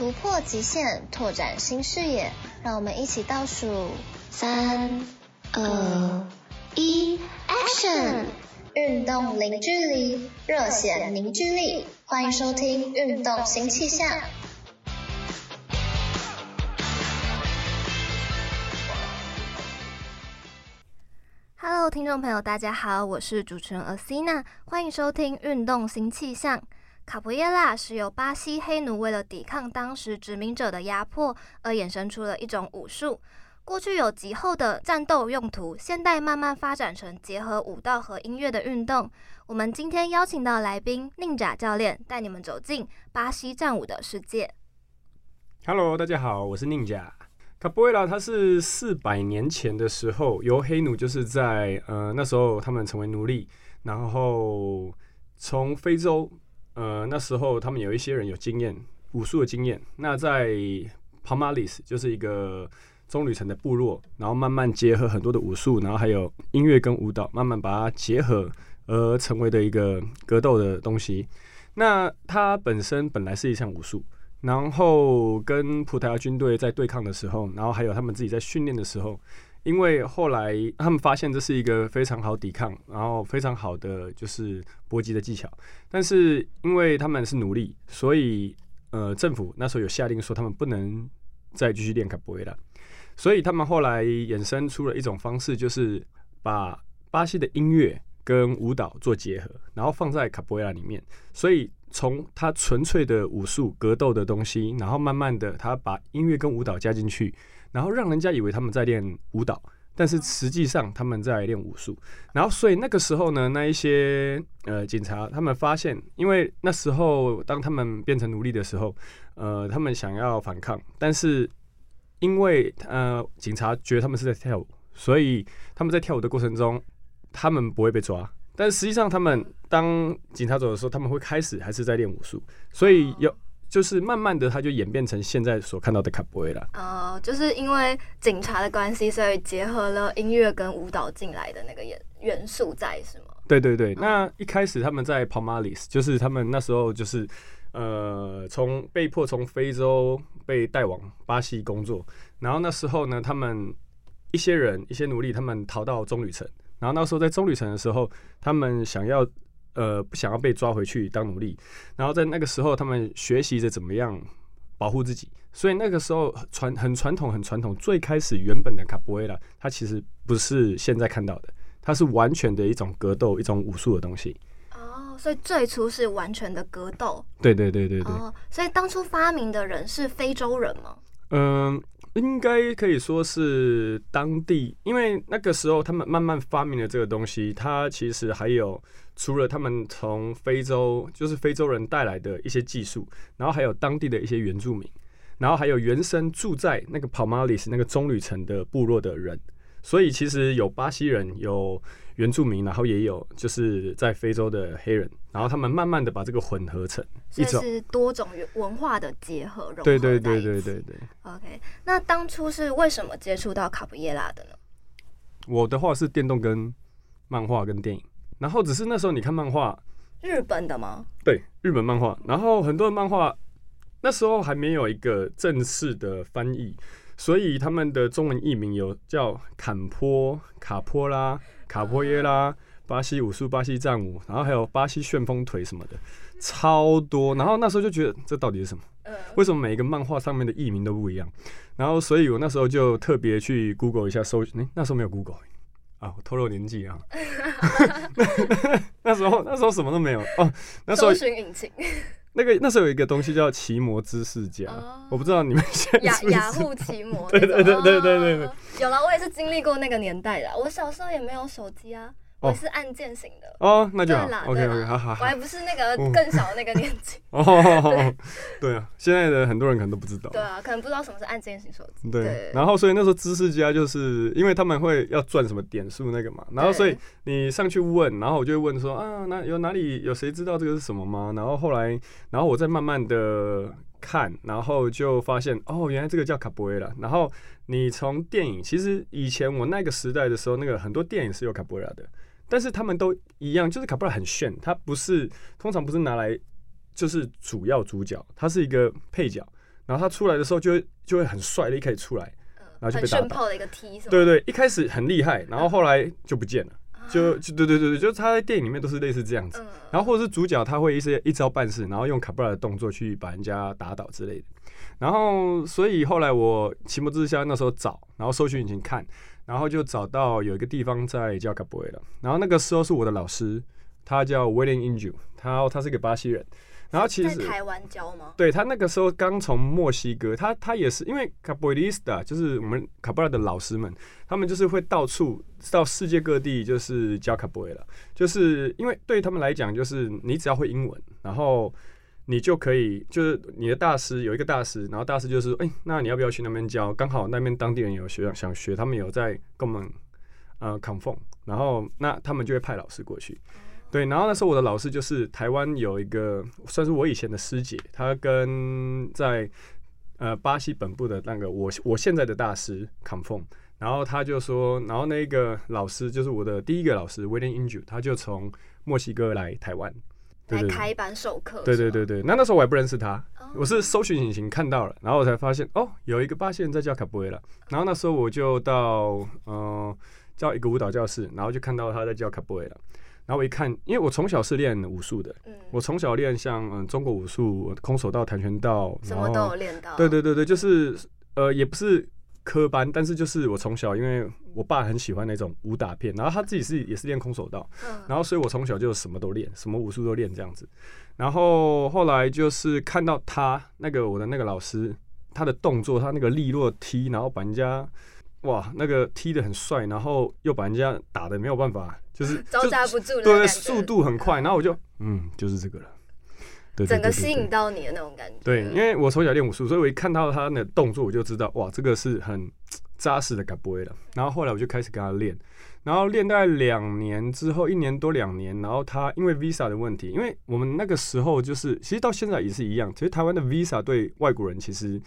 突破极限，拓展新视野，让我们一起倒数三、二、一，Action！运动零距离，热血凝聚力，欢迎收听《运动新气象》。Hello，听众朋友，大家好，我是主持人 Asina，欢迎收听《运动新气象》。卡普耶拉是由巴西黑奴为了抵抗当时殖民者的压迫而衍生出了一种武术。过去有极厚的战斗用途，现代慢慢发展成结合舞蹈和音乐的运动。我们今天邀请到来宾宁贾教练，带你们走进巴西战舞的世界。Hello，大家好，我是宁贾。卡普耶拉它是四百年前的时候，由黑奴就是在呃那时候他们成为奴隶，然后从非洲。呃，那时候他们有一些人有经验，武术的经验。那在 Palmares 就是一个棕榈层的部落，然后慢慢结合很多的武术，然后还有音乐跟舞蹈，慢慢把它结合而成为的一个格斗的东西。那它本身本来是一项武术，然后跟葡萄牙军队在对抗的时候，然后还有他们自己在训练的时候。因为后来他们发现这是一个非常好抵抗，然后非常好的就是搏击的技巧，但是因为他们是奴隶，所以呃政府那时候有下令说他们不能再继续练卡波维拉，所以他们后来衍生出了一种方式，就是把巴西的音乐跟舞蹈做结合，然后放在卡波维拉里面，所以从他纯粹的武术格斗的东西，然后慢慢的他把音乐跟舞蹈加进去。然后让人家以为他们在练舞蹈，但是实际上他们在练武术。然后所以那个时候呢，那一些呃警察他们发现，因为那时候当他们变成奴隶的时候，呃，他们想要反抗，但是因为呃警察觉得他们是在跳舞，所以他们在跳舞的过程中，他们不会被抓。但实际上他们当警察走的时候，他们会开始还是在练武术，所以有。就是慢慢的，它就演变成现在所看到的卡波维拉。哦，就是因为警察的关系，所以结合了音乐跟舞蹈进来的那个元元素在，是吗？对对对。那一开始他们在 Palmares，就是他们那时候就是呃，从被迫从非洲被带往巴西工作，然后那时候呢，他们一些人一些奴隶，他们逃到棕榈城，然后那时候在棕榈城的时候，他们想要。呃，不想要被抓回去当奴隶，然后在那个时候，他们学习着怎么样保护自己。所以那个时候传很传统，很传统。最开始原本的卡布维拉，它其实不是现在看到的，它是完全的一种格斗、一种武术的东西。哦，所以最初是完全的格斗。对对对对对。哦，所以当初发明的人是非洲人吗？嗯、呃。应该可以说是当地，因为那个时候他们慢慢发明了这个东西。它其实还有除了他们从非洲，就是非洲人带来的一些技术，然后还有当地的一些原住民，然后还有原生住在那个跑马里斯那个棕榈城的部落的人。所以其实有巴西人，有原住民，然后也有就是在非洲的黑人，然后他们慢慢的把这个混合成一种，是多种文化的结合融合。对对对对对对。OK，那当初是为什么接触到卡布耶拉的呢？我的话是电动跟漫画跟电影，然后只是那时候你看漫画，日本的吗？对，日本漫画，然后很多的漫画那时候还没有一个正式的翻译。所以他们的中文译名有叫坎坡、卡坡拉、卡波耶拉、巴西武术、巴西战舞，然后还有巴西旋风腿什么的，超多。然后那时候就觉得这到底是什么？为什么每一个漫画上面的译名都不一样？然后所以我那时候就特别去 Google 一下搜，诶，那时候没有 Google 啊，我透露年纪啊。那时候那时候什么都没有哦，那时候搜寻引擎。那个那时候有一个东西叫奇摩知识家，哦、我不知道你们现在雅雅虎奇摩，对对对对对对对，有了，我也是经历过那个年代的。我小时候也没有手机啊，我是按键型的哦，那就好。对啦 OK 对 OK，啦好好好。我还不是那个更小的那个年纪。哦，对啊，现在的很多人可能都不知道。对啊，可能不知道什么是按键型手机。对，然后所以那时候知识家就是因为他们会要赚什么点数那个嘛，然后所以你上去问，然后我就会问说啊，那有哪里有谁知道这个是什么吗？然后后来，然后我再慢慢的看，然后就发现哦，原来这个叫卡布瑞拉。然后你从电影，其实以前我那个时代的时候，那个很多电影是有卡布瑞拉的。但是他们都一样，就是卡布拉很炫，他不是通常不是拿来就是主要主角，他是一个配角。然后他出来的时候就会就会很帅的一开始出来，然后就被打倒。很炫炮的一个踢，对对，一开始很厉害，然后后来就不见了，就就对对对对，就他在电影里面都是类似这样子。然后或者是主角他会一些一招半式，然后用卡布拉的动作去把人家打倒之类的。然后所以后来我情不自禁那时候找，然后搜寻引擎看。然后就找到有一个地方在叫卡布埃拉，然后那个时候是我的老师，他叫 William Inju，他他是一个巴西人，然后其实在台湾教吗？对，他那个时候刚从墨西哥，他他也是因为卡布瑞拉就是我们卡布拉的老师们，他们就是会到处到世界各地就是教卡布瑞拉，就是因为对他们来讲，就是你只要会英文，然后。你就可以，就是你的大师有一个大师，然后大师就是，哎、那你要不要去那边教？刚好那边当地人有学想学，他们有在跟我们呃 con 风然后那他们就会派老师过去。对，然后那时候我的老师就是台湾有一个算是我以前的师姐，她跟在呃巴西本部的那个我我现在的大师扛缝然后他就说，然后那个老师就是我的第一个老师 William Inju，他就从墨西哥来台湾。来开班授课。对对对对，那那时候我还不认识他，我是搜寻引擎看到了，然后我才发现哦，有一个巴西人在教卡布瑞拉，然后那时候我就到呃叫一个舞蹈教室，然后就看到他在教卡布瑞拉，然后我一看，因为我从小是练武术的，我从小练像嗯中国武术、空手道、跆拳道，什么都有练到。对对对对，就是呃也不是。科班，但是就是我从小，因为我爸很喜欢那种武打片，然后他自己是也是练空手道，然后所以我从小就什么都练，什么武术都练这样子。然后后来就是看到他那个我的那个老师，他的动作，他那个利落踢，然后把人家哇那个踢的很帅，然后又把人家打的没有办法，就是招架不住，对，速度很快，然后我就嗯，就是这个了。整个吸引到你的那种感觉。对，因为我从小练武术，所以我一看到他的动作，我就知道哇，这个是很扎实的卡布瑞拉。然后后来我就开始跟他练，然后练大概两年之后，一年多两年，然后他因为 visa 的问题，因为我们那个时候就是，其实到现在也是一样，其实台湾的 visa 对外国人其实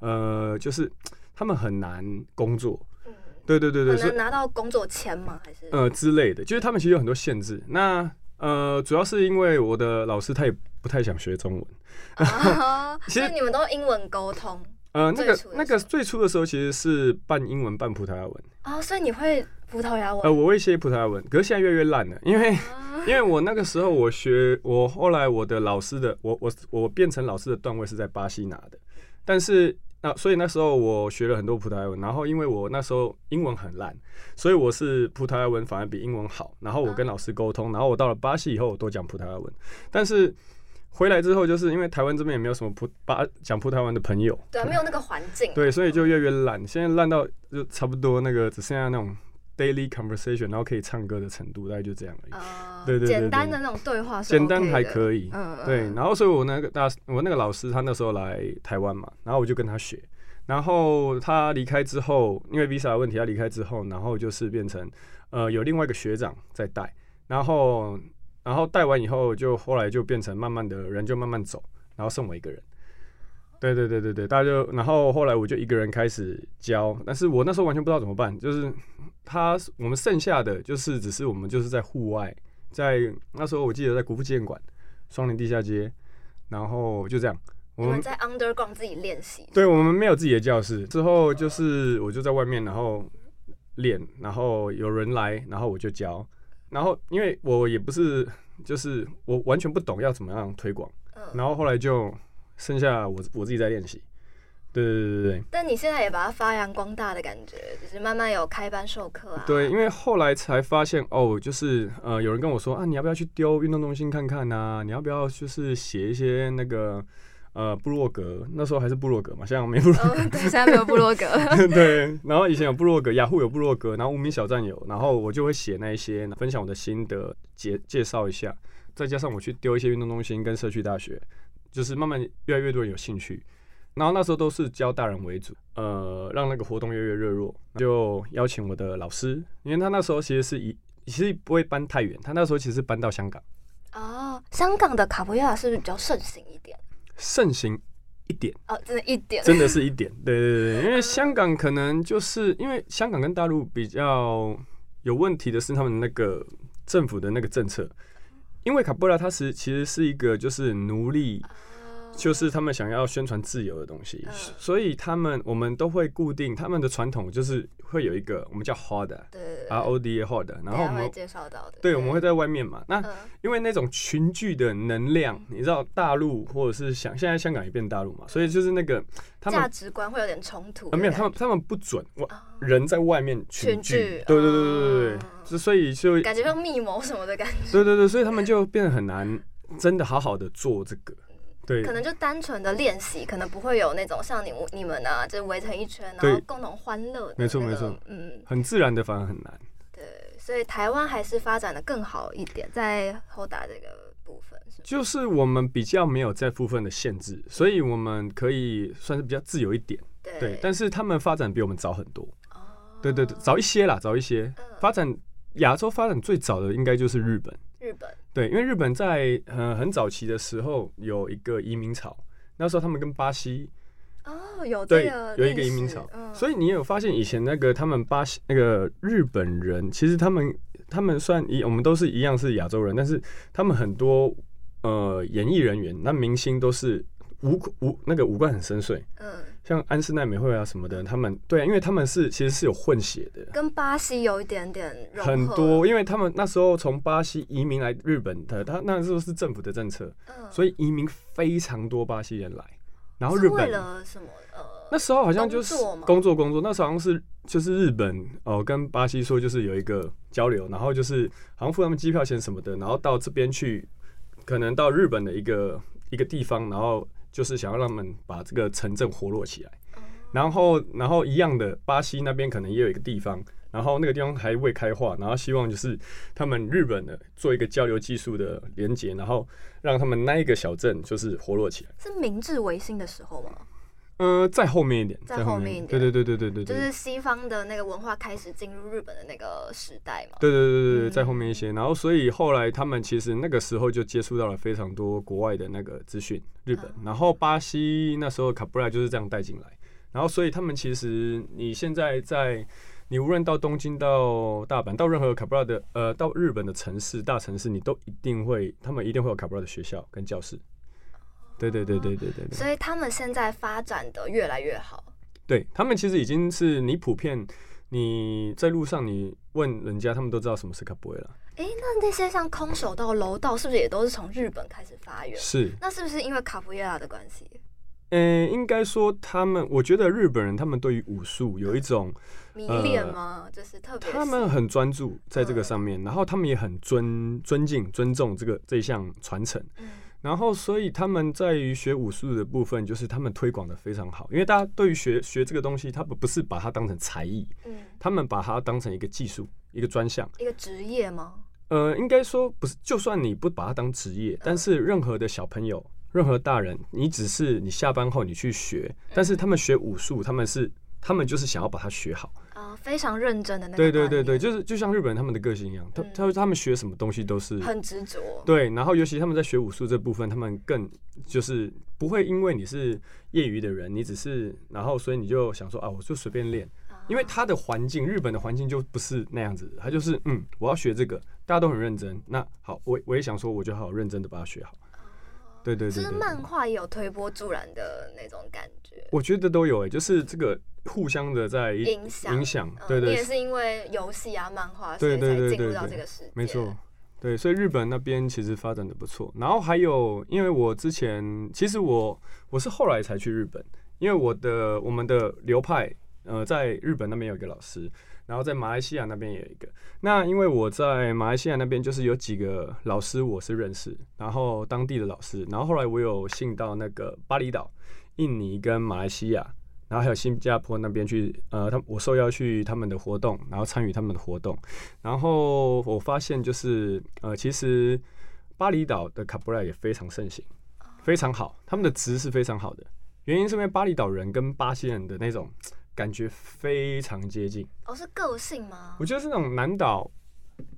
呃，就是他们很难工作。嗯，对对对对，很难拿到工作签吗？还是呃之类的，就是他们其实有很多限制。那呃，主要是因为我的老师他也不太想学中文，哦、其实你们都英文沟通。呃，那个那个最初的时候其实是半英文半葡萄牙文。哦，所以你会葡萄牙文？呃，我会写葡萄牙文，可是现在越来越烂了，因为、啊、因为我那个时候我学，我后来我的老师的，我我我变成老师的段位是在巴西拿的，但是。那所以那时候我学了很多葡萄牙文，然后因为我那时候英文很烂，所以我是葡萄牙文反而比英文好。然后我跟老师沟通，然后我到了巴西以后，我都讲葡萄牙文。但是回来之后，就是因为台湾这边也没有什么葡巴讲葡台湾的朋友，对，没有那个环境，对，所以就越来越烂。现在烂到就差不多那个只剩下那种。Daily conversation，然后可以唱歌的程度，大概就这样而已。Uh, 对，对，对对对，简单的那种对话，简单还可以。嗯，对。然后，所以我那个大，我那个老师，他那时候来台湾嘛，然后我就跟他学。然后他离开之后，因为 visa 的问题，他离开之后，然后就是变成呃有另外一个学长在带。然后，然后带完以后，就后来就变成慢慢的人就慢慢走，然后剩我一个人。对对对对对，大家就然后后来我就一个人开始教，但是我那时候完全不知道怎么办，就是。他我们剩下的就是只是我们就是在户外，在那时候我记得在国父纪念馆、双林地下街，然后就这样，我们在 underground 自己练习。对，我们没有自己的教室。之后就是我就在外面，然后练，然后有人来，然后我就教。然后因为我也不是，就是我完全不懂要怎么样推广，然后后来就剩下我我自己在练习。对对对对对，但你现在也把它发扬光大的感觉，就是慢慢有开班授课啊。对，因为后来才发现哦，就是呃，有人跟我说啊，你要不要去丢运动中心看看啊？你要不要就是写一些那个呃部落格，那时候还是部落格嘛，现在没部落格，哦，对，现在没有部落格。对，然后以前有部落格，雅虎有部落格，然后无名小站有，然后我就会写那一些，分享我的心得，介介绍一下，再加上我去丢一些运动中心跟社区大学，就是慢慢越来越多人有兴趣。然后那时候都是教大人为主，呃，让那个活动越来越热络，就邀请我的老师，因为他那时候其实是一其实不会搬太远，他那时候其实是搬到香港。哦，香港的卡波亚是不是比较盛行一点？盛行一点。哦，真的一点，真的是一点，对对对，因为香港可能就是因为香港跟大陆比较有问题的是他们那个政府的那个政策，因为卡布拉他是其实是一个就是奴隶。就是他们想要宣传自由的东西，所以他们我们都会固定他们的传统，就是会有一个我们叫 Roda，R O D A Roda，然后我们介绍到的，对，我们会在外面嘛。那因为那种群聚的能量，你知道大陆或者是香，现在香港也变大陆嘛，所以就是那个他们价值观会有点冲突。没有，他们他们不准我人在外面群聚，对对对对对对，所以就感觉像密谋什么的感觉。对对对，所以他们就变得很难真的好好的做这个。对，可能就单纯的练习，可能不会有那种像你你们啊，就围成一圈，然后共同欢乐、那个。没错没错，嗯，很自然的反而很难。对，所以台湾还是发展的更好一点，在 Roda 这个部分是是，就是我们比较没有在部分的限制，所以我们可以算是比较自由一点。对，对，但是他们发展比我们早很多。哦，对对对，早一些啦，早一些。嗯、发展亚洲发展最早的应该就是日本。日本对，因为日本在呃很早期的时候有一个移民潮，那时候他们跟巴西哦有对有一个移民潮，嗯、所以你有发现以前那个他们巴西那个日本人，其实他们他们算一我们都是一样是亚洲人，但是他们很多呃演艺人员那明星都是五五那个五官很深邃，嗯。像安室奈美惠啊什么的，他们对啊，因为他们是其实是有混血的，跟巴西有一点点很多，因为他们那时候从巴西移民来日本的，他那时候是政府的政策，嗯，所以移民非常多巴西人来，然后日本为了什么？呃，那时候好像就是工作工作，那时候好像是就是日本哦、呃、跟巴西说就是有一个交流，然后就是好像付他们机票钱什么的，然后到这边去，可能到日本的一个一个地方，然后。就是想要让他们把这个城镇活络起来，然后，然后一样的，巴西那边可能也有一个地方，然后那个地方还未开化，然后希望就是他们日本的做一个交流技术的连接，然后让他们那一个小镇就是活络起来。是明治维新的时候吗？呃，再后面一点，再后面一点，对对对对对对，就是西方的那个文化开始进入日本的那个时代嘛。对对对对对，再后面一些，然后所以后来他们其实那个时候就接触到了非常多国外的那个资讯，日本，然后巴西那时候卡布拉就是这样带进来，然后所以他们其实你现在在你无论到东京到大阪到任何卡布拉的呃到日本的城市大城市，你都一定会他们一定会有卡布拉的学校跟教室。对对对对对对，对，所以他们现在发展的越来越好。对，他们其实已经是你普遍你在路上你问人家，他们都知道什么是卡布埃拉。哎，那那些像空手道、柔道，是不是也都是从日本开始发源？是。那是不是因为卡布埃拉的关系？嗯，应该说他们，我觉得日本人他们对于武术有一种迷恋吗？就是特别，他们很专注在这个上面，然后他们也很尊尊敬、尊重这个这一项传承。然后，所以他们在于学武术的部分，就是他们推广的非常好。因为大家对于学学这个东西，他们不是把它当成才艺，嗯，他们把它当成一个技术、一个专项、一个职业吗？呃，应该说不是。就算你不把它当职业，但是任何的小朋友、任何大人，你只是你下班后你去学，但是他们学武术，他们是。他们就是想要把它学好非常认真的那种。对对对对，就是就像日本人他们的个性一样，他他他们学什么东西都是很执着。对，然后尤其他们在学武术这部分，他们更就是不会因为你是业余的人，你只是然后所以你就想说啊，我就随便练，因为他的环境，日本的环境就不是那样子，他就是嗯，我要学这个，大家都很认真。那好，我我也想说，我就好好认真的把它学好。对对对，其实漫画也有推波助澜的那种感觉。我觉得都有诶，就是这个互相的在影响影响。对对，也是因为游戏啊、漫画，所以才进入到这个世界。没错，对，所以日本那边其实发展的不错。然后还有，因为我之前其实我我是后来才去日本，因为我的我们的流派呃，在日本那边有一个老师，然后在马来西亚那边也有一个。那因为我在马来西亚那边就是有几个老师我是认识，然后当地的老师，然后后来我有幸到那个巴厘岛、印尼跟马来西亚。然后还有新加坡那边去，呃，他我受邀去他们的活动，然后参与他们的活动。然后我发现就是，呃，其实巴厘岛的卡布拉也非常盛行，非常好，他们的值是非常好的。原因是因为巴厘岛人跟巴西人的那种感觉非常接近。哦，是个性吗？我觉得是那种南岛。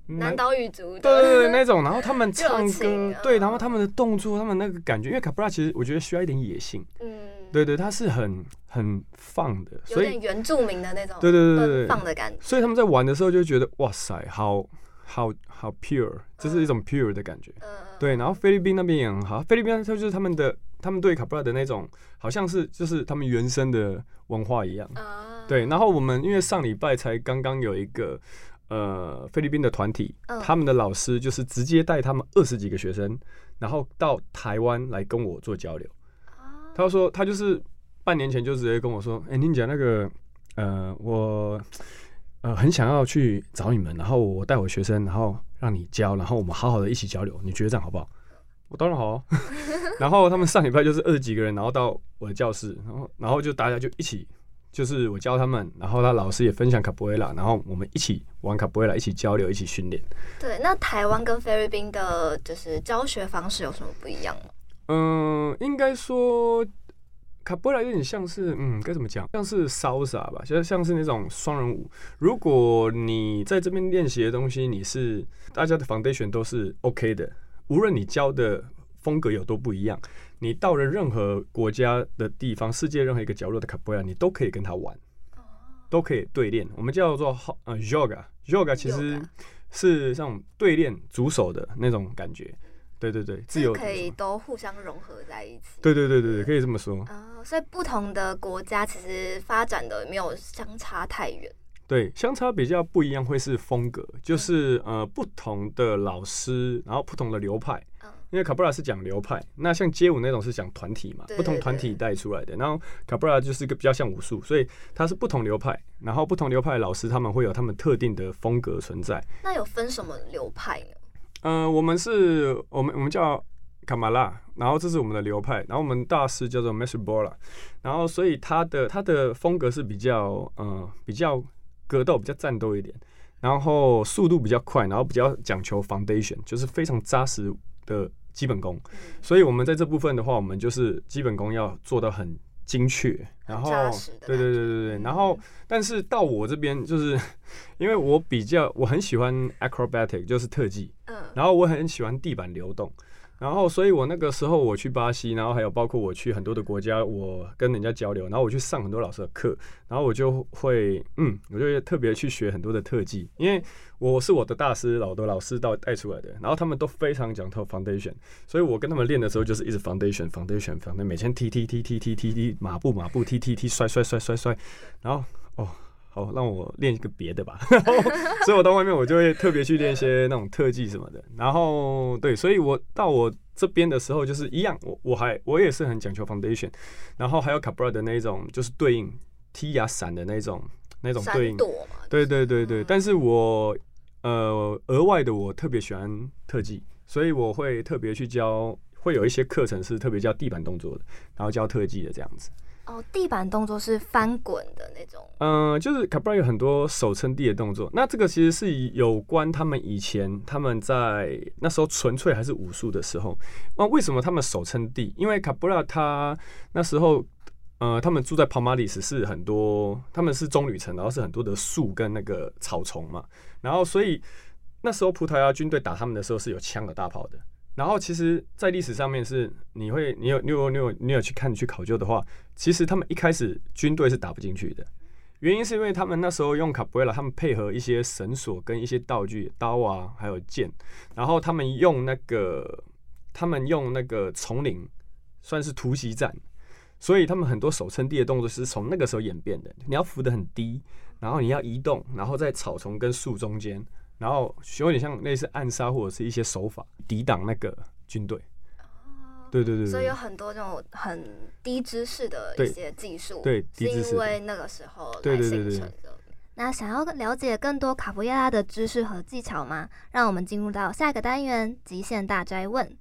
南岛语族，对对对，那种，然后他们唱歌，对，然后他们的动作，他们那个感觉，因为卡布拉其实我觉得需要一点野性，嗯，对对，他是很很放的，所以有点原住民的那种，对对对对，放的感觉，所以他们在玩的时候就觉得哇塞，好好好 pure，这是一种 pure 的感觉，嗯，对，然后菲律宾那边也很好，菲律宾他就是他们的，他们对卡布拉的那种，好像是就是他们原生的文化一样，对，然后我们因为上礼拜才刚刚有一个。呃，菲律宾的团体，他们的老师就是直接带他们二十几个学生，然后到台湾来跟我做交流。他说，他就是半年前就直接跟我说：“哎，你讲那个，呃，我呃很想要去找你们，然后我带我学生，然后让你教，然后我们好好的一起交流，你觉得这样好不好？”我当然好。然后他们上礼拜就是二十几个人，然后到我的教室，然后然后就大家就一起。就是我教他们，然后他老师也分享卡布埃拉，然后我们一起玩卡布埃拉，一起交流，一起训练。对，那台湾跟菲律宾的，就是教学方式有什么不一样吗？嗯，应该说卡布埃拉有点像是，嗯，该怎么讲？像是 salsa 吧，就是像是那种双人舞。如果你在这边练习的东西，你是大家的 foundation 都是 OK 的，无论你教的风格有多不一样。你到了任何国家的地方，世界任何一个角落的卡布埃拉，你都可以跟他玩，都可以对练。我们叫做呃 yoga，yoga 其实是像对练主手的那种感觉。对对对，自由可以都互相融合在一起。对对对对对，可以这么说。哦，所以不同的国家其实发展的没有相差太远。对，相差比较不一样会是风格，就是呃不同的老师，然后不同的流派。因为卡布拉是讲流派，那像街舞那种是讲团体嘛，不同团体带出来的。然后卡布拉就是一个比较像武术，所以它是不同流派，然后不同流派的老师他们会有他们特定的风格存在。那有分什么流派呃，我们是我们我们叫卡马拉，然后这是我们的流派，然后我们大师叫做 Master Bola，然后所以他的他的风格是比较呃比较格斗，比较战斗一点，然后速度比较快，然后比较讲求 foundation，就是非常扎实。的基本功，所以我们在这部分的话，我们就是基本功要做到很精确，然后对对对对对，然后但是到我这边就是 因为我比较我很喜欢 acrobatic，就是特技，嗯。然后我很喜欢地板流动。然后，所以我那个时候我去巴西，然后还有包括我去很多的国家，我跟人家交流，然后我去上很多老师的课，然后我就会，嗯，我就特别去学很多的特技，因为我是我的大师，老的老师到带出来的，然后他们都非常讲究 foundation，所以我跟他们练的时候就是一直 foundation，foundation，foundation，每天踢踢踢踢踢踢踢，马步马步踢踢踢，摔摔摔摔摔，然后哦。哦，让我练一个别的吧，然后，所以我到外面我就会特别去练一些那种特技什么的。然后，对，所以我到我这边的时候就是一样，我我还我也是很讲求 foundation，然后还有卡布拉的那种就是对应踢呀闪的那种那种对应，对对对对。但是我呃额外的我特别喜欢特技，所以我会特别去教，会有一些课程是特别教地板动作的，然后教特技的这样子。哦，地板动作是翻滚的那种。嗯、就是卡布拉有很多手撑地的动作。那这个其实是有关他们以前他们在那时候纯粹还是武术的时候。那为什么他们手撑地？因为卡布拉他那时候，呃，他们住在帕马里斯是很多，他们是棕榈层，然后是很多的树跟那个草丛嘛。然后所以那时候葡萄牙军队打他们的时候是有枪的大炮的。然后其实，在历史上面是你会，你有，你有，你有，你有去看去考究的话，其实他们一开始军队是打不进去的，原因是因为他们那时候用卡布埃拉，他们配合一些绳索跟一些道具，刀啊，还有剑，然后他们用那个，他们用那个丛林，算是突袭战，所以他们很多手撑地的动作是从那个时候演变的。你要浮得很低，然后你要移动，然后在草丛跟树中间。然后有点像类似暗杀或者是一些手法抵挡那个军队。对对对对，所以有很多这种很低知识的一些技术，对，是因为那个时候来对对形成的。那想要了解更多卡布耶拉的知识和技巧吗？让我们进入到下一个单元——极限大哉问。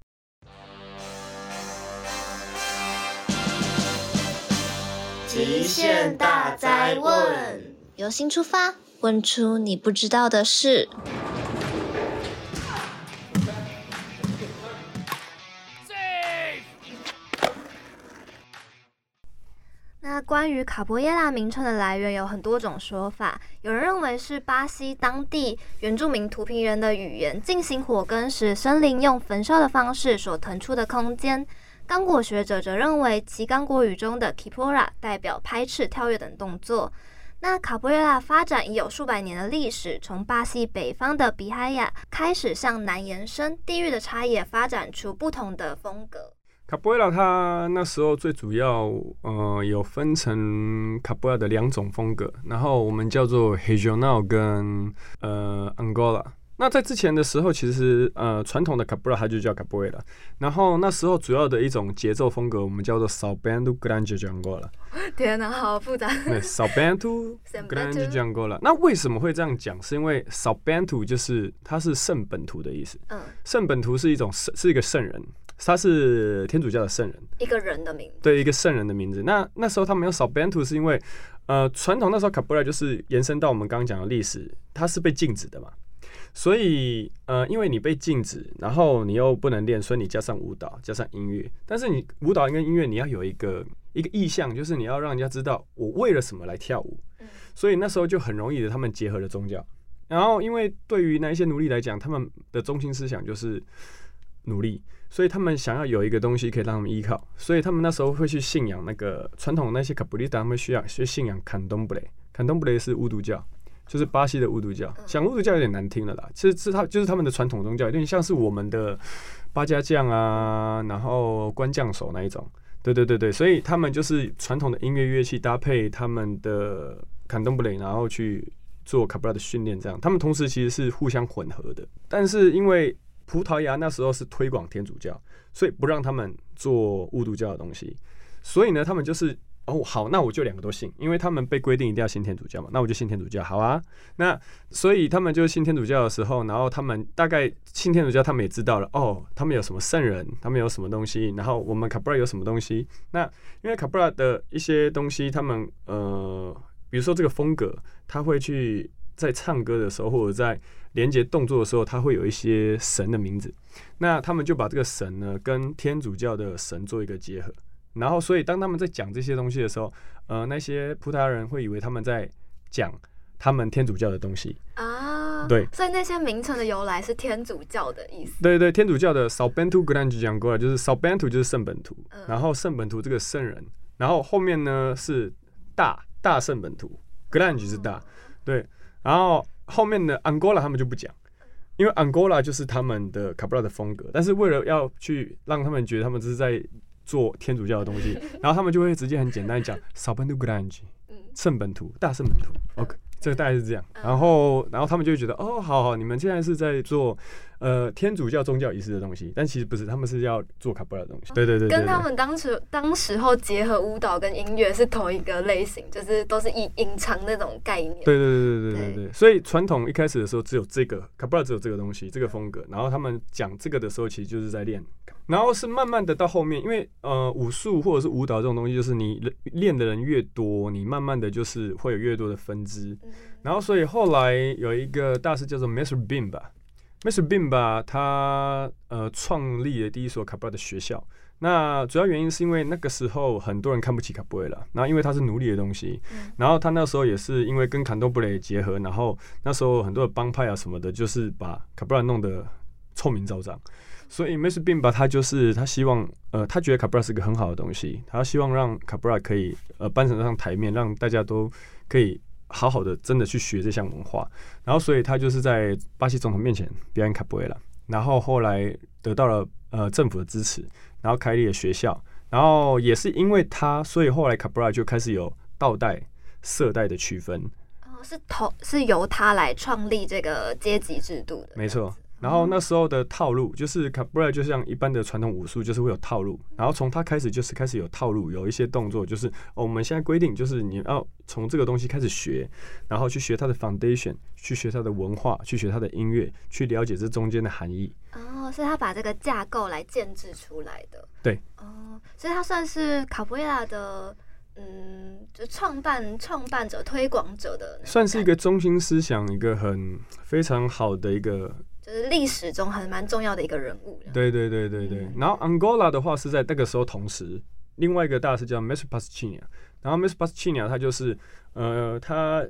极限大灾问，由心出发，问出你不知道的事。那关于卡波耶拉名称的来源有很多种说法，有人认为是巴西当地原住民图皮人的语言进行火耕时，森林用焚烧的方式所腾出的空间。刚果学者则认为，其刚果语中的 Kipora 代表拍翅、跳跃等动作。那卡波瑞拉发展已有数百年的历史，从巴西北方的比哈亚开始向南延伸，地域的差异也发展出不同的风格。卡波瑞拉它那时候最主要，呃，有分成卡波瑞拉的两种风格，然后我们叫做 Regional 跟呃 Angola。那在之前的时候，其实呃传统的卡布拉它就叫卡布瑞了，然后那时候主要的一种节奏风格，我们叫做 Salbando Grande de Angola。天哪，好复杂。对，Salbando Grande de Angola。那为什么会这样讲？是因为 Salbando 就是它是圣本图的意思。嗯。圣本图是一种圣，是一个圣人，他是天主教的圣人。一个人的名字。对，一个圣人的名字。那那时候他没有 Salbando 是因为呃传统那时候卡布拉就是延伸到我们刚刚讲的历史，它是被禁止的嘛。所以，呃，因为你被禁止，然后你又不能练，所以你加上舞蹈，加上音乐。但是你舞蹈跟音乐，你要有一个一个意向，就是你要让人家知道我为了什么来跳舞。所以那时候就很容易的，他们结合了宗教。然后，因为对于那一些奴隶来讲，他们的中心思想就是奴隶，所以他们想要有一个东西可以让他们依靠。所以他们那时候会去信仰那个传统那些卡布里达，他们需要去信仰坎东布雷。坎东布雷是巫毒教。就是巴西的巫毒教，讲巫毒教有点难听了啦。其实是他，就是他们的传统宗教，有点像是我们的八家将啊，然后官将手那一种。对对对对，所以他们就是传统的音乐乐器搭配他们的坎东布雷，然后去做卡布拉的训练，这样。他们同时其实是互相混合的，但是因为葡萄牙那时候是推广天主教，所以不让他们做巫毒教的东西，所以呢，他们就是。哦，好，那我就两个都信，因为他们被规定一定要信天主教嘛，那我就信天主教，好啊。那所以他们就信天主教的时候，然后他们大概信天主教，他们也知道了，哦，他们有什么圣人，他们有什么东西，然后我们卡布拉有什么东西。那因为卡布拉的一些东西，他们呃，比如说这个风格，他会去在唱歌的时候，或者在连接动作的时候，他会有一些神的名字，那他们就把这个神呢跟天主教的神做一个结合。然后，所以当他们在讲这些东西的时候，呃，那些葡萄牙人会以为他们在讲他们天主教的东西啊。对，所以那些名称的由来是天主教的意思。对对，天主教的 Salbando Grande 讲过了，就是 Salbando 就是圣本图，嗯、然后圣本图这个圣人，然后后面呢是大大圣本图，Grande 是大，嗯、对，然后后面的 Angola 他们就不讲，因为 Angola 就是他们的卡布拉的风格，但是为了要去让他们觉得他们这是在做天主教的东西，然后他们就会直接很简单讲 Salbando Grande 圣本图，大圣本图，OK，这个大概是这样。然后，然后他们就会觉得，哦，好好，你们现在是在做呃天主教宗教仪式的东西，但其实不是，他们是要做卡布拉的东西。对对对，跟他们当时当时候结合舞蹈跟音乐是同一个类型，就是都是隐隐藏那种概念。对对对对对对对。所以传统一开始的时候只有这个卡布拉，只有这个东西，这个风格。然后他们讲这个的时候，其实就是在练。然后是慢慢的到后面，因为呃武术或者是舞蹈这种东西，就是你练的人越多，你慢慢的就是会有越多的分支。然后所以后来有一个大师叫做 Mestre Bimba，Mestre Bimba 他呃创立了第一所卡布拉的学校。那主要原因是因为那个时候很多人看不起卡布瑞拉，然后因为他是奴隶的东西，然后他那时候也是因为跟坎多布雷结合，然后那时候很多的帮派啊什么的，就是把卡布拉弄得臭名昭彰。所以 Mestre Bimba 他就是他希望，呃，他觉得卡布拉是个很好的东西，他希望让卡布拉可以呃搬上上台面，让大家都可以好好的真的去学这项文化。然后，所以他就是在巴西总统面前表演卡布瑞拉，然后后来得到了呃政府的支持，然后开立了学校。然后也是因为他，所以后来卡布拉就开始有倒带、色带的区分。哦，是头是由他来创立这个阶级制度的。没错。然后那时候的套路就是卡布雷就像一般的传统武术，就是会有套路。然后从他开始就是开始有套路，有一些动作就是哦，我们现在规定就是你要从这个东西开始学，然后去学它的 foundation，去学它的文化，去学它的音乐，去了解这中间的含义。哦，所以他把这个架构来建制出来的。对。哦，所以他算是卡布瑞拉的。嗯，就创办创办者、推广者的，算是一个中心思想，一个很非常好的一个，就是历史中很蛮重要的一个人物。对对对对对。嗯、然后 Angola 的话是在那个时候同时，另外一个大师叫 Mestre Pastinha，然后 Mestre Pastinha 他就是呃他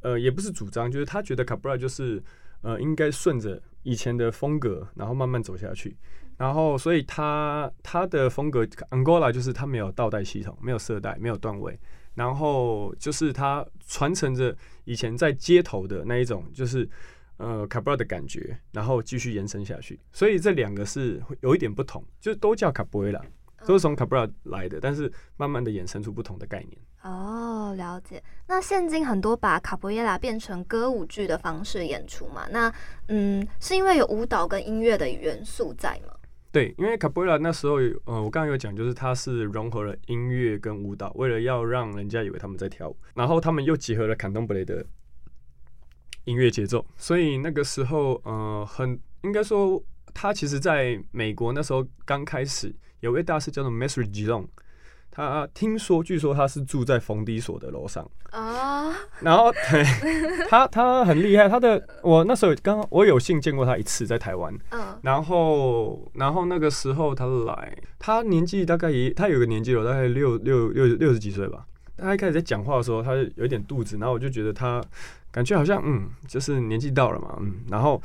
呃也不是主张，就是他觉得 Cabral 就是呃应该顺着以前的风格，然后慢慢走下去。然后，所以他他的风格，Angola 就是他没有倒带系统，没有色带，没有段位，然后就是他传承着以前在街头的那一种，就是呃 Cabral 的感觉，然后继续延伸下去。所以这两个是有一点不同，就是都叫 Capoeira，都是从 Cabral 来的，但是慢慢的衍生出不同的概念。哦，了解。那现今很多把 Capoeira 变成歌舞剧的方式演出嘛？那嗯，是因为有舞蹈跟音乐的元素在吗？对，因为卡布瑞拉那时候，呃，我刚刚有讲，就是它是融合了音乐跟舞蹈，为了要让人家以为他们在跳舞，然后他们又结合了坎东布雷的音乐节奏，所以那个时候，呃，很应该说，他其实在美国那时候刚开始，有位大师叫做 Mestre Guilón。他听说，据说他是住在冯迪所的楼上啊，然后对他他很厉害，他的我那时候刚我有幸见过他一次在台湾，然后然后那个时候他来，他年纪大概也他有个年纪了，大概六六六六十几岁吧。他一开始在讲话的时候，他有点肚子，然后我就觉得他感觉好像嗯，就是年纪到了嘛，嗯，然后。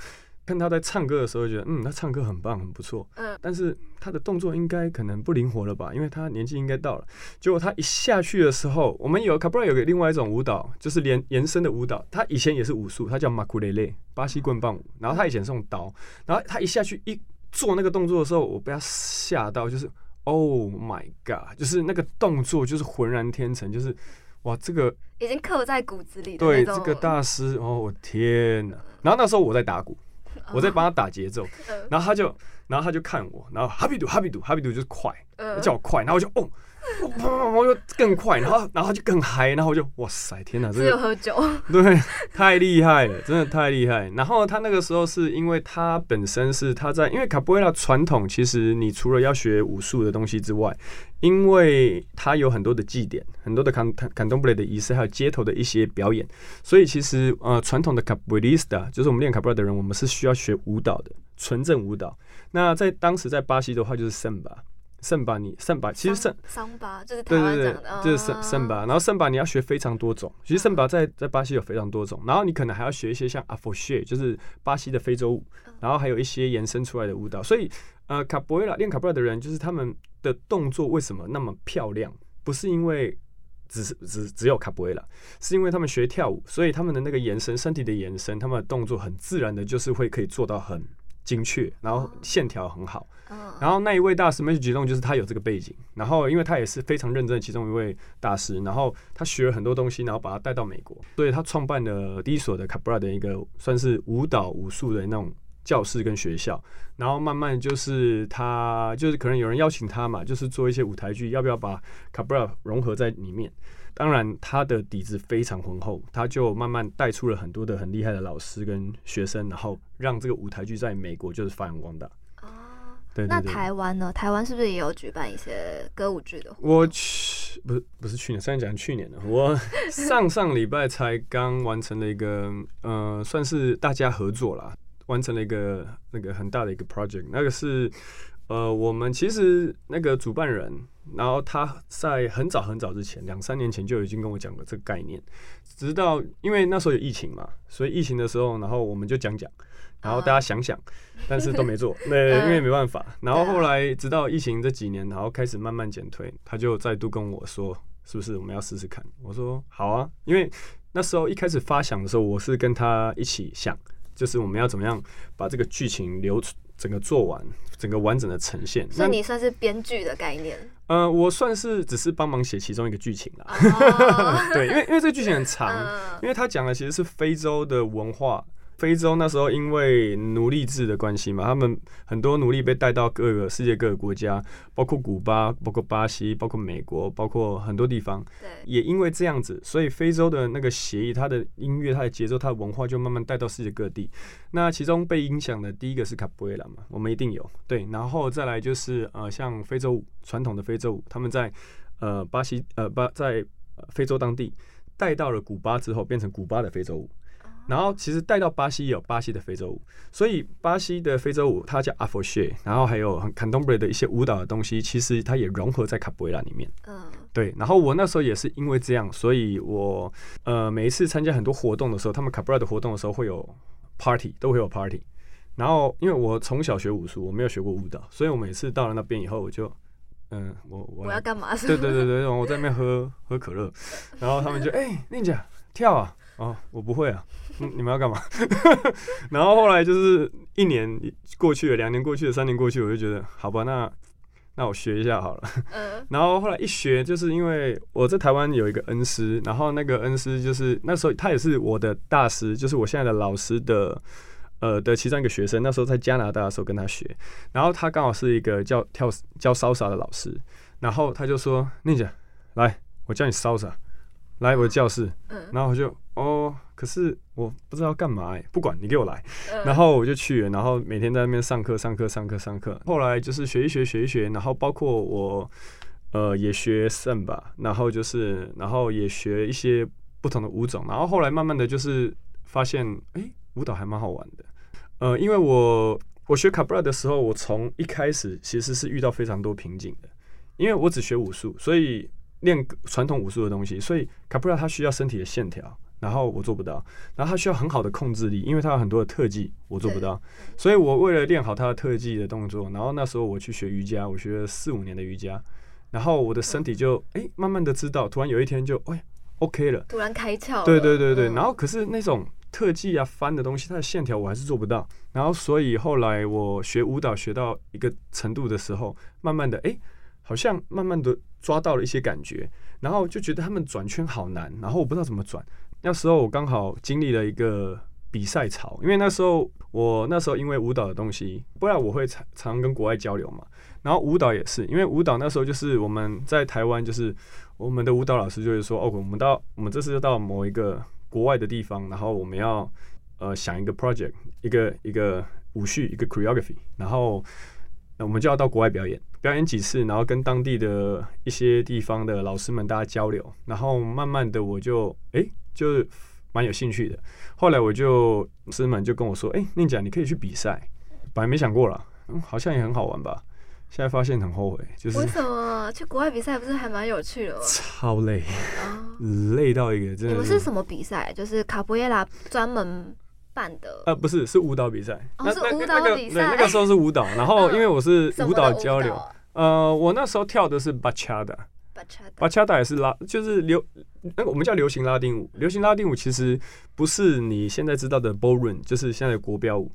看他在唱歌的时候，觉得嗯，他唱歌很棒，很不错。嗯，但是他的动作应该可能不灵活了吧？因为他年纪应该到了。结果他一下去的时候，我们有卡布拉有个另外一种舞蹈，就是连延伸的舞蹈。他以前也是武术，他叫马库雷雷，巴西棍棒舞。然后他以前是用刀，然后他一下去一做那个动作的时候，我被他吓到，就是 Oh my God，就是那个动作就是浑然天成，就是哇，这个已经刻在骨子里。对，这个大师，哦，我天哪！然后那时候我在打鼓。我在帮他打节奏，然后他就，然后他就看我，然后哈比杜哈比杜哈比杜就是快，叫我快，然后我就哦，我就更快，然后然后就更嗨，然后我就哇塞，天哪，这个喝酒，对，太厉害了，真的太厉害。然后他那个时候是因为他本身是他在，因为卡布瑞拉传统，其实你除了要学武术的东西之外，因为他有很多的祭典，很多的坎坎坎东布雷的仪式，还有街头的一些表演，所以其实呃传统的卡布里斯塔就是我们练卡布瑞拉的人，我们是需要学舞蹈的，纯正舞蹈。那在当时在巴西的话就是圣巴，圣巴尼圣巴其实圣桑巴就是台湾讲的，就是圣圣巴。然后圣巴你要学非常多种，其实圣巴在在巴西有非常多种。然后你可能还要学一些像阿佛谢，就是巴西的非洲舞，然后还有一些延伸出来的舞蹈。所以呃卡布瑞拉练卡布瑞拉的人，就是他们的动作为什么那么漂亮？不是因为只是只只有卡布瑞拉，是因为他们学跳舞，所以他们的那个延伸身体的延伸，他们的动作很自然的，就是会可以做到很。精确，然后线条很好，然后那一位大师 Mestre Guilón 就是他有这个背景，然后因为他也是非常认真的其中一位大师，然后他学了很多东西，然后把他带到美国，所以他创办了第一所的 Cabral 的一个算是舞蹈武术的那种教室跟学校，然后慢慢就是他就是可能有人邀请他嘛，就是做一些舞台剧，要不要把 Cabral 融合在里面？当然，他的底子非常浑厚，他就慢慢带出了很多的很厉害的老师跟学生，然后让这个舞台剧在美国就是发扬光大。哦，对，那台湾呢？台湾是不是也有举办一些歌舞剧的？我去，不是不是去年，虽然讲去年的，我上上礼拜才刚完成了一个，呃，算是大家合作啦，完成了一个那个很大的一个 project，那个是。呃，我们其实那个主办人，然后他在很早很早之前，两三年前就已经跟我讲过这个概念。直到因为那时候有疫情嘛，所以疫情的时候，然后我们就讲讲，然后大家想想，但是都没做，那因为没办法。然后后来直到疫情这几年，然后开始慢慢减退，他就再度跟我说，是不是我们要试试看？我说好啊，因为那时候一开始发想的时候，我是跟他一起想，就是我们要怎么样把这个剧情留出。整个做完，整个完整的呈现，所以你算是编剧的概念？呃，我算是只是帮忙写其中一个剧情啦。Oh. 对，因为因为这个剧情很长，uh. 因为他讲的其实是非洲的文化，非洲那时候因为奴隶制的关系嘛，他们很多奴隶被带到各个世界各个国家，包括古巴、包括巴西、包括美国、包括很多地方。对，也因为这样子，所以非洲的那个协议、它的音乐、它的节奏、它的文化就慢慢带到世界各地。那其中被影响的第一个是卡布埃拉嘛，我们一定有对，然后再来就是呃，像非洲舞传统的非洲舞，他们在呃巴西呃巴在非洲当地带到了古巴之后，变成古巴的非洲舞。然后其实带到巴西也有巴西的非洲舞，所以巴西的非洲舞它叫 a f r o s h e，然后还有很坎东布雷的一些舞蹈的东西，其实它也融合在卡布埃拉里面。嗯，对。然后我那时候也是因为这样，所以我呃每一次参加很多活动的时候，他们卡布埃拉的活动的时候会有 party，都会有 party。然后因为我从小学武术，我没有学过舞蹈，所以我每次到了那边以后，我就嗯、我，我要干嘛？对对对对，我在那边喝喝可乐，然后他们就 哎，宁姐跳啊。哦，我不会啊，嗯、你们要干嘛？然后后来就是一年过去了，两年过去了，三年过去了，我就觉得好吧，那那我学一下好了。嗯。然后后来一学，就是因为我在台湾有一个恩师，然后那个恩师就是那时候他也是我的大师，就是我现在的老师的呃的其中一个学生。那时候在加拿大的时候跟他学，然后他刚好是一个教跳教 salsa 的老师，然后他就说：“宁姐，来，我教你 salsa。”来我的教室，然后我就哦，可是我不知道干嘛哎，不管你给我来，然后我就去了，然后每天在那边上课上课上课上课，后来就是学一学学一学，然后包括我呃也学圣吧，然后就是然后也学一些不同的舞种，然后后来慢慢的就是发现哎舞蹈还蛮好玩的，呃因为我我学卡布拉的时候，我从一开始其实是遇到非常多瓶颈的，因为我只学武术，所以。练传统武术的东西，所以卡布拉他需要身体的线条，然后我做不到。然后他需要很好的控制力，因为他有很多的特技，我做不到。所以我为了练好他的特技的动作，然后那时候我去学瑜伽，我学了四五年的瑜伽，然后我的身体就哎、欸、慢慢的知道，突然有一天就哎、欸、OK 了，突然开窍。对对对对，然后可是那种特技啊翻的东西，它的线条我还是做不到。然后所以后来我学舞蹈学到一个程度的时候，慢慢的哎。欸好像慢慢的抓到了一些感觉，然后就觉得他们转圈好难，然后我不知道怎么转。那时候我刚好经历了一个比赛潮，因为那时候我那时候因为舞蹈的东西，不然我会常常跟国外交流嘛。然后舞蹈也是，因为舞蹈那时候就是我们在台湾，就是我们的舞蹈老师就会说，哦，我们到我们这次就到某一个国外的地方，然后我们要呃想一个 project，一个一个舞序，一个 choreography，然后。那我们就要到国外表演，表演几次，然后跟当地的一些地方的老师们大家交流，然后慢慢的我就哎、欸，就蛮有兴趣的。后来我就老师们就跟我说，哎、欸，宁甲你可以去比赛。本来没想过了，嗯，好像也很好玩吧。现在发现很后悔，就是为什么去国外比赛不是还蛮有趣的吗？超累，累到一个真的。你们是什么比赛？就是卡布耶拉专门。办的呃不是，是舞蹈比赛。哦，是舞蹈比赛。那个时候是舞蹈，然后因为我是舞蹈交流，呃，我那时候跳的是巴恰达，巴恰达也是拉，就是流那个我们叫流行拉丁舞。流行拉丁舞其实不是你现在知道的 ballroom，就是现在的国标舞。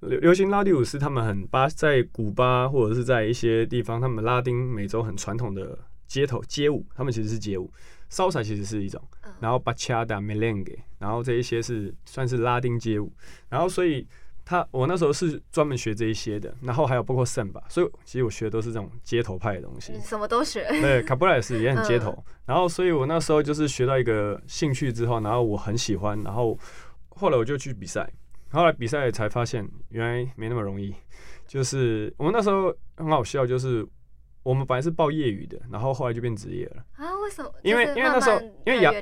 流流行拉丁舞是他们很巴在古巴或者是在一些地方，他们拉丁美洲很传统的街头街舞，他们其实是街舞。Salsa 其实是一种，然后 Bachata、Merengue，然后这一些是算是拉丁街舞，然后所以他我那时候是专门学这一些的，然后还有包括 Samba，所以其实我学的都是这种街头派的东西，什么都学。对，卡布拉也是也很街头，然后所以我那时候就是学到一个兴趣之后，然后我很喜欢，然后后来我就去比赛，后来比赛才发现原来没那么容易，就是我们那时候很好笑，就是。我们本来是报业余的，然后后来就变职业了啊？为什么？因为因为那时候因为亚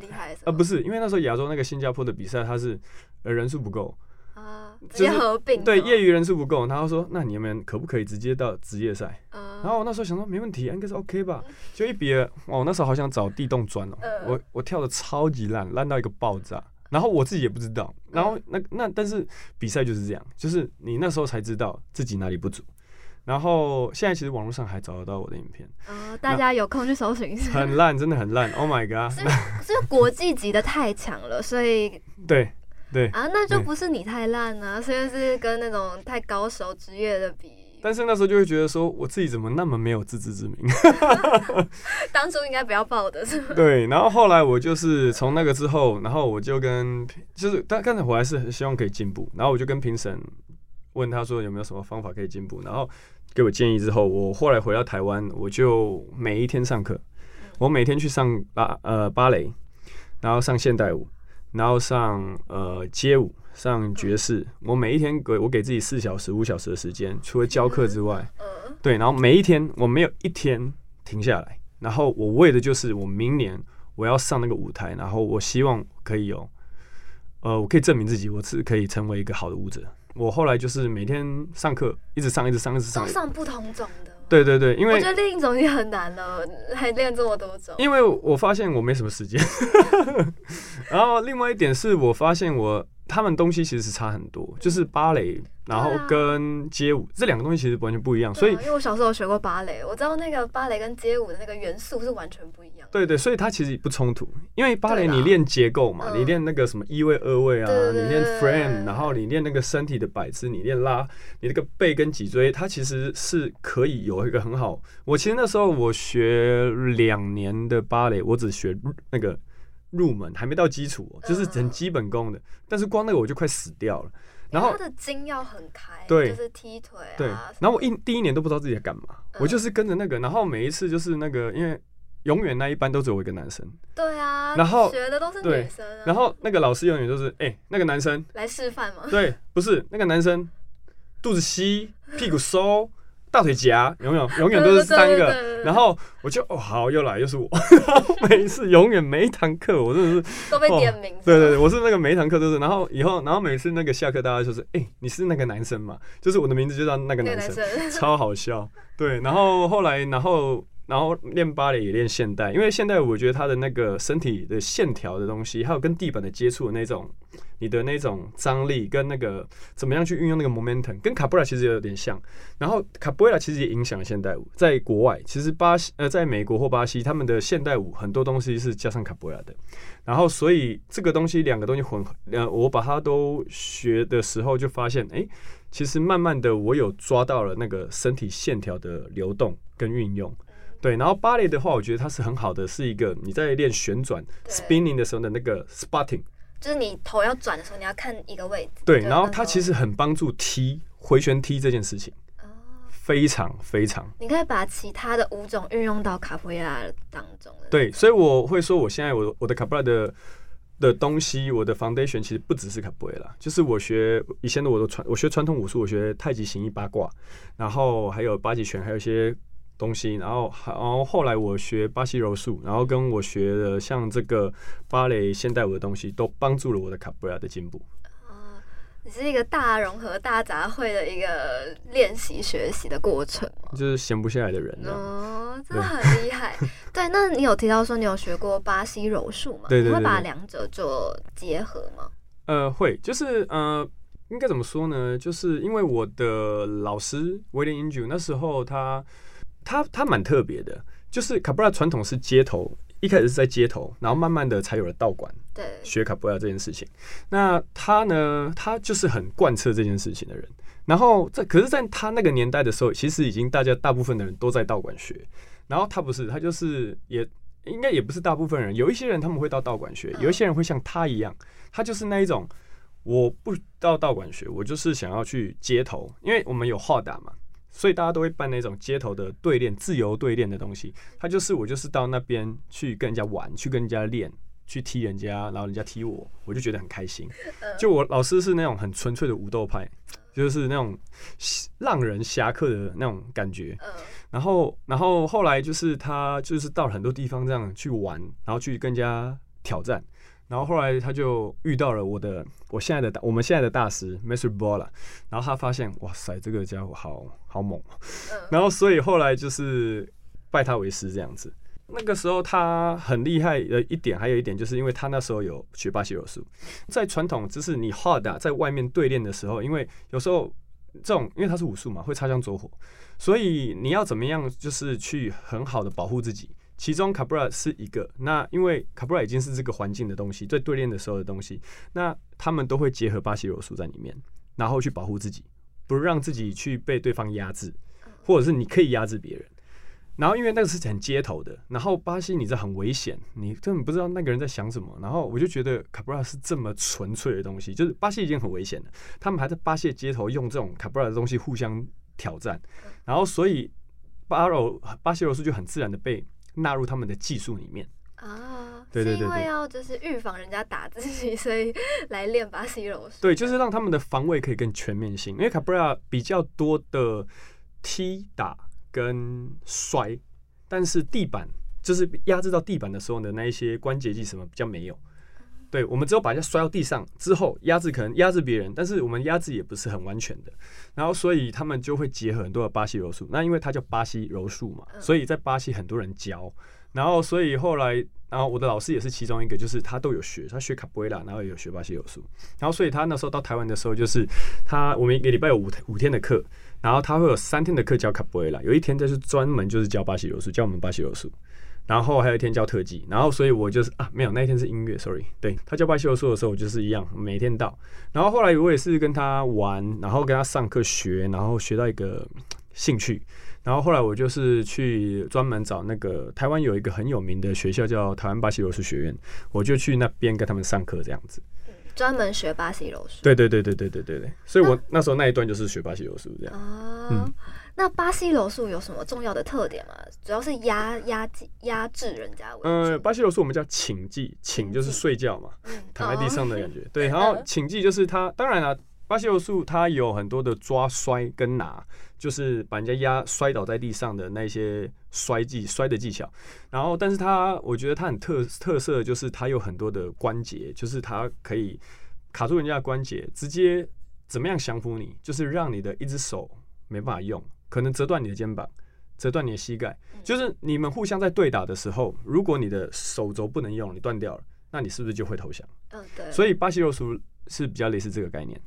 呃不是因为那时候亚洲那个新加坡的比赛，它是呃人数不够啊，直接合并对业余人数不够，然后说那你们可不可以直接到职业赛？然后我那时候想说没问题，应该是 OK 吧？就一比二，哦那时候好想找地洞钻哦，我我跳的超级烂，烂到一个爆炸，然后我自己也不知道，然后那那但是比赛就是这样，就是你那时候才知道自己哪里不足。然后现在其实网络上还找得到我的影片，呃，大家有空去搜寻一下。很烂，真的很烂。Oh my god！是是国际级的太强了，所以 对对啊，那就不是你太烂啊，虽然是跟那种太高手职业的比。但是那时候就会觉得说，我自己怎么那么没有自知之明？当初应该不要报的是吗？对，然后后来我就是从那个之后，然后我就跟就是，但刚才我还是很希望可以进步，然后我就跟评审问他说有没有什么方法可以进步，然后给我建议之后，我后来回到台湾，我就每一天上课，我每天去上芭呃芭蕾，然后上现代舞，然后上呃街舞。上爵士，我每一天给我给自己四小时、五小时的时间，除了教课之外，对，然后每一天我没有一天停下来，然后我为的就是我明年我要上那个舞台，然后我希望可以有，呃，我可以证明自己，我是可以成为一个好的舞者。我后来就是每天上课，一直上，一直上，一直上，都上不同种的。对对对，因为我觉得另一种已经很难了，还练这么多种。因为我发现我没什么时间，然后另外一点是我发现我。他们东西其实是差很多，就是芭蕾，然后跟街舞、啊、这两个东西其实完全不一样。所以，因为我小时候学过芭蕾，我知道那个芭蕾跟街舞的那个元素是完全不一样。对对，所以它其实不冲突。因为芭蕾你练结构嘛，你练那个什么一位、二位啊，你练 frame，然后你练那个身体的摆姿，你练拉，你那个背跟脊椎，它其实是可以有一个很好。我其实那时候我学两年的芭蕾，我只学那个。入门还没到基础，就是很基本功的，但是光那个我就快死掉了。然后他的筋要很开，对，就是踢腿啊。对，然后我一第一年都不知道自己在干嘛，我就是跟着那个，然后每一次就是那个，因为永远那一班都只有我一个男生。对啊，然后学的都是女生，然后那个老师永远都是，哎，那个男生来示范吗？对，不是那个男生肚子吸，屁股收。大腿夹，永远 永远都是三个，然后我就哦好，又来又是我，然后每一次永远每一堂课我真的是都被点名，对对对，我是那个每一堂课都是，然后以后然后每次那个下课大家就是哎、欸、你是那个男生嘛，就是我的名字就叫那个男生，超好笑，对，然后后来然后。然后练芭蕾也练现代，因为现代我觉得它的那个身体的线条的东西，还有跟地板的接触的那种，你的那种张力跟那个怎么样去运用那个 momentum，跟卡布拉其实有点像。然后卡布拉其实也影响了现代舞，在国外其实巴西呃，在美国或巴西，他们的现代舞很多东西是加上卡布拉的。然后所以这个东西两个东西混合，呃，我把它都学的时候就发现，哎，其实慢慢的我有抓到了那个身体线条的流动跟运用。对，然后芭蕾的话，我觉得它是很好的，是一个你在练旋转 spinning 的时候的那个 spotting，就是你头要转的时候，你要看一个位置。对，然后它其实很帮助踢回旋踢这件事情，哦，非常非常。你可以把其他的舞种运用到卡布拉当中。对，所以我会说，我现在我我的卡布拉的的东西，我的 foundation 其实不只是卡布拉，就是我学以前的我的传，我学传统武术，我学太极、形意、八卦，然后还有八极拳，还有一些。东西，然后，然后后来我学巴西柔术，然后跟我学的像这个芭蕾现代舞的东西，都帮助了我的卡布拉的进步。哦，你是一个大融合、大杂烩的一个练习学习的过程？就是闲不下来的人哦，真的很厉害。对，那你有提到说你有学过巴西柔术吗？对对对，你会把两者做结合吗？呃，会，就是呃，应该怎么说呢？就是因为我的老师威廉英九那时候他。他他蛮特别的，就是卡布拉传统是街头，一开始是在街头，然后慢慢的才有了道馆，对，学卡布拉这件事情。那他呢，他就是很贯彻这件事情的人。然后在可是，在他那个年代的时候，其实已经大家大部分的人都在道馆学。然后他不是，他就是也应该也不是大部分人，有一些人他们会到道馆学，有一些人会像他一样，他就是那一种，我不到道馆学，我就是想要去街头，因为我们有号打嘛。所以大家都会办那种街头的对练、自由对练的东西。他就是我，就是到那边去跟人家玩，去跟人家练，去踢人家，然后人家踢我，我就觉得很开心。就我老师是那种很纯粹的武斗派，就是那种浪人侠客的那种感觉。然后，然后后来就是他就是到了很多地方这样去玩，然后去跟人家挑战。然后后来他就遇到了我的我现在的我们现在的大师 Mr. Bola，然后他发现哇塞这个家伙好好猛，然后所以后来就是拜他为师这样子。那个时候他很厉害的一点，还有一点就是因为他那时候有学巴西柔术，在传统就是你 hard 在外面对练的时候，因为有时候这种因为他是武术嘛，会擦枪走火，所以你要怎么样就是去很好的保护自己。其中卡布拉是一个，那因为卡布拉已经是这个环境的东西，在对练的时候的东西，那他们都会结合巴西柔术在里面，然后去保护自己。不让自己去被对方压制，或者是你可以压制别人。然后因为那个是很街头的，然后巴西你这很危险，你根本不知道那个人在想什么。然后我就觉得卡布拉是这么纯粹的东西，就是巴西已经很危险了，他们还在巴西的街头用这种卡布拉的东西互相挑战，然后所以巴柔巴西柔术就很自然的被纳入他们的技术里面啊。对对对，对，因为要就是预防人家打自己，所以来练巴西柔术。对，就是让他们的防卫可以更全面性，因为卡布拉比较多的踢打。跟摔，但是地板就是压制到地板的时候呢，那一些关节技什么比较没有。对，我们只有把人家摔到地上之后，压制可能压制别人，但是我们压制也不是很完全的。然后，所以他们就会结合很多的巴西柔术。那因为它叫巴西柔术嘛，所以在巴西很多人教。然后，所以后来，然后我的老师也是其中一个，就是他都有学，他学卡布埃拉，然后也有学巴西柔术。然后，所以他那时候到台湾的时候，就是他我们一个礼拜有五五天的课。然后他会有三天的课教卡布埃拉，有一天就是专门就是教巴西柔术，教我们巴西柔术。然后还有一天教特技。然后所以我就是啊，没有那一天是音乐，sorry。对，他教巴西柔术的时候，我就是一样每天到。然后后来我也是跟他玩，然后跟他上课学，然后学到一个兴趣。然后后来我就是去专门找那个台湾有一个很有名的学校叫台湾巴西柔术学院，我就去那边跟他们上课这样子。专门学巴西柔术，对对对对对对对对，所以我那时候那一段就是学巴西柔术这样。啊，嗯，那巴西柔术有什么重要的特点吗？主要是压压压制人家。嗯，巴西柔术我们叫寝技，寝就是睡觉嘛，躺在地上的感觉。对，然后寝技就是它，当然了，巴西柔术它有很多的抓、摔跟拿，就是把人家压摔倒在地上的那些。摔技摔的技巧，然后，但是它我觉得它很特特色，就是它有很多的关节，就是它可以卡住人家的关节，直接怎么样降服你，就是让你的一只手没办法用，可能折断你的肩膀，折断你的膝盖，就是你们互相在对打的时候，如果你的手肘不能用，你断掉了，那你是不是就会投降？嗯，对。所以巴西柔术是比较类似这个概念，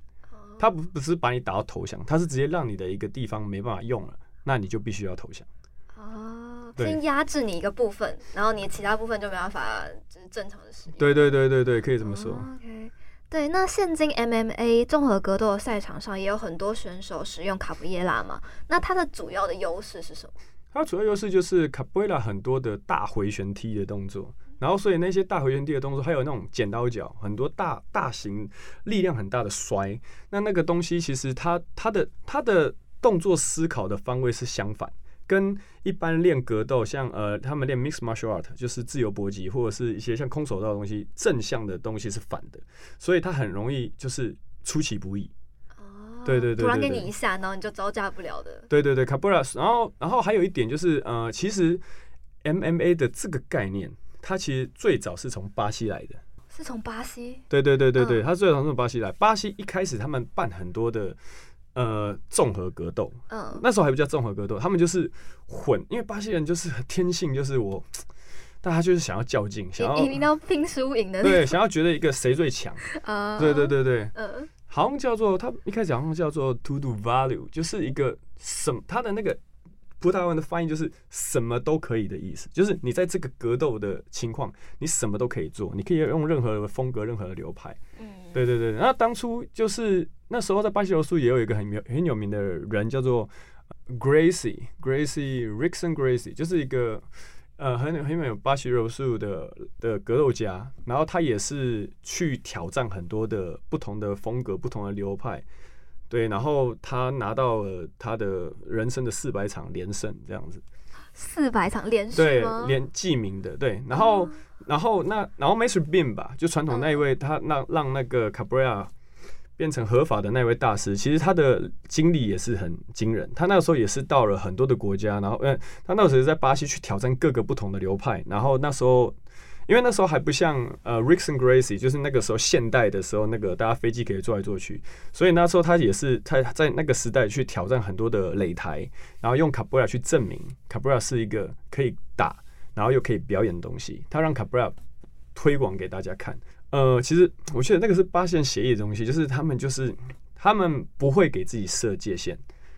它不不是把你打到投降，他是直接让你的一个地方没办法用了，那你就必须要投降。哦，先压制你一个部分，然后你其他部分就没办法就是正常的使用。对对对对对，可以这么说。Oh, OK，对，那现今 MMA 综合格斗的赛场上也有很多选手使用卡布耶拉嘛，那它的主要的优势是什么？它主要优势就是卡布耶拉很多的大回旋踢的动作，然后所以那些大回旋踢的动作，还有那种剪刀脚，很多大大型力量很大的摔，那那个东西其实它它的它的动作思考的方位是相反。跟一般练格斗，像呃，他们练 mixed martial art，就是自由搏击或者是一些像空手道的东西，正向的东西是反的，所以他很容易就是出其不意。哦，对对对，突然给你一下，然后你就招架不了的。对对对，卡布拉，然后然后还有一点就是呃，其实 MMA 的这个概念，它其实最早是从巴西来的。是从巴西？对对对对对，它最早是从巴西来。巴西一开始他们办很多的。呃，综合格斗，嗯，那时候还不叫综合格斗，他们就是混，因为巴西人就是天性，就是我，大家就是想要较劲，想要拼输赢的，对，想要觉得一个谁最强，啊，对对对对，嗯，好像叫做他一开始好像叫做 to do value，就是一个什么，他的那个葡萄牙文的翻译就是什么都可以的意思，就是你在这个格斗的情况，你什么都可以做，你可以用任何的风格、任何的流派，嗯，对对对，那当初就是。那时候在巴西柔术也有一个很有很有名的人叫做 Gracie Gracie Rickson Gracie，就是一个呃很很有巴西柔术的的格斗家，然后他也是去挑战很多的不同的风格、不同的流派，对，然后他拿到了他的人生的四百场连胜这样子，四百场连胜对连记名的对，然后、嗯、然后那然后 Master Beam 吧，就传统那一位他让让那个 Cabrera 变成合法的那位大师，其实他的经历也是很惊人。他那个时候也是到了很多的国家，然后，嗯，他那时候在巴西去挑战各个不同的流派。然后那时候，因为那时候还不像呃，Ricks and Gracie，就是那个时候现代的时候，那个大家飞机可以坐来坐去，所以那时候他也是他在那个时代去挑战很多的擂台，然后用卡布拉去证明卡布拉是一个可以打，然后又可以表演的东西。他让卡布拉推广给大家看。呃，其实我觉得那个是八线协议的东西，就是他们就是他们不会给自己设界限，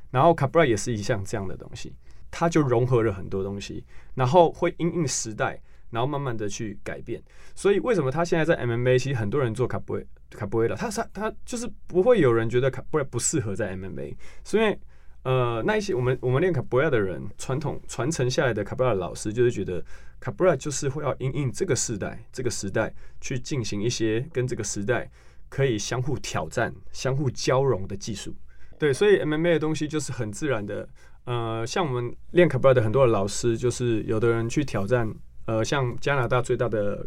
然后卡布拉也是一项这样的东西，它就融合了很多东西，然后会因应时代，然后慢慢的去改变。所以为什么他现在在 MMA，其实很多人做卡布卡布瑞拉，他他他就是不会有人觉得卡布瑞不适合在 MMA，所以呃，那一些我们我们练卡布瑞拉的人，传统传承下来的卡布瑞拉老师就是觉得卡布瑞就是会要因应这个时代，这个时代去进行一些跟这个时代可以相互挑战、相互交融的技术。对，所以 MMA 的东西就是很自然的。呃，像我们练卡布瑞的很多的老师，就是有的人去挑战，呃，像加拿大最大的。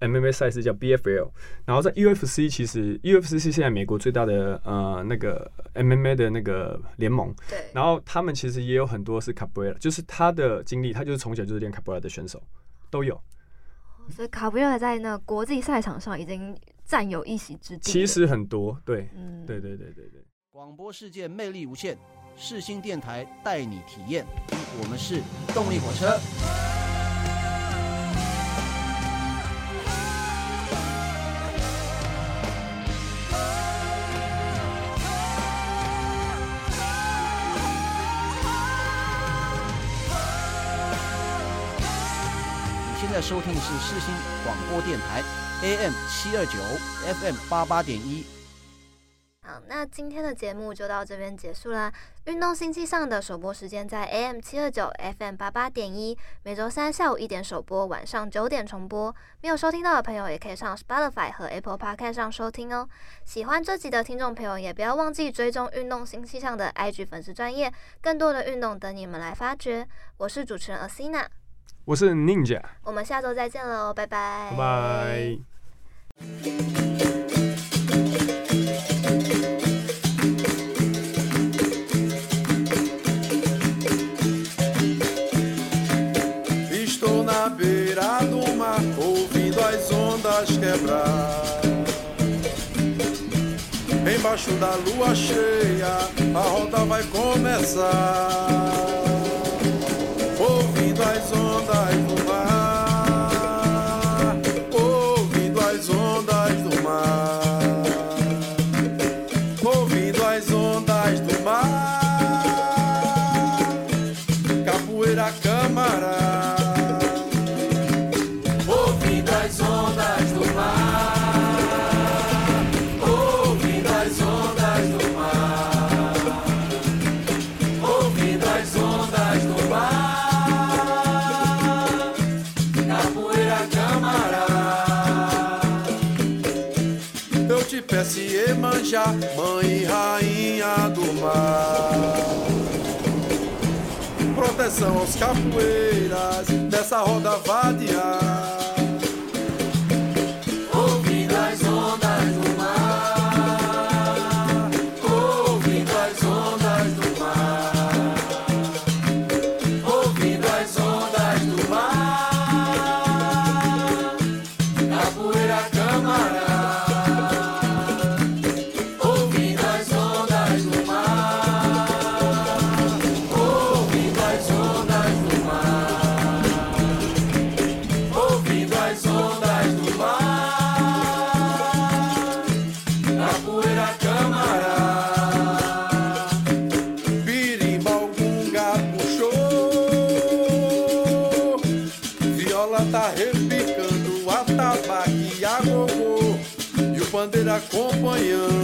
MMA 赛事叫 BFL，然后在 UFC，其实 UFC 是现在美国最大的呃那个 MMA 的那个联盟。对。然后他们其实也有很多是卡布瑞拉，就是他的经历，他就是从小就是练卡布瑞拉的选手，都有。所以卡布瑞拉在那国际赛场上已经占有一席之地。其实很多，对，嗯，对对对对对。广播世界魅力无限，世新电台带你体验。我们是动力火车。在收听的是世新广播电台，AM 七二九，FM 八八点一。好，那今天的节目就到这边结束啦。运动星期上的首播时间在 AM 七二九，FM 八八点一，每周三下午一点首播，晚上九点重播。没有收听到的朋友，也可以上 Spotify 和 Apple Podcast 上收听哦。喜欢这集的听众朋友，也不要忘记追踪运动星期上的 IG 粉丝专业，更多的运动等你们来发掘。我是主持人 Asina。我是 Ninja，我们下周再见喽，拜拜。拜拜。das ondas Iemanjá, mãe rainha do mar. Proteção aos capoeiras dessa roda vadiar. you.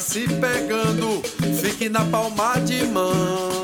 Se pegando, fique na palma de mão.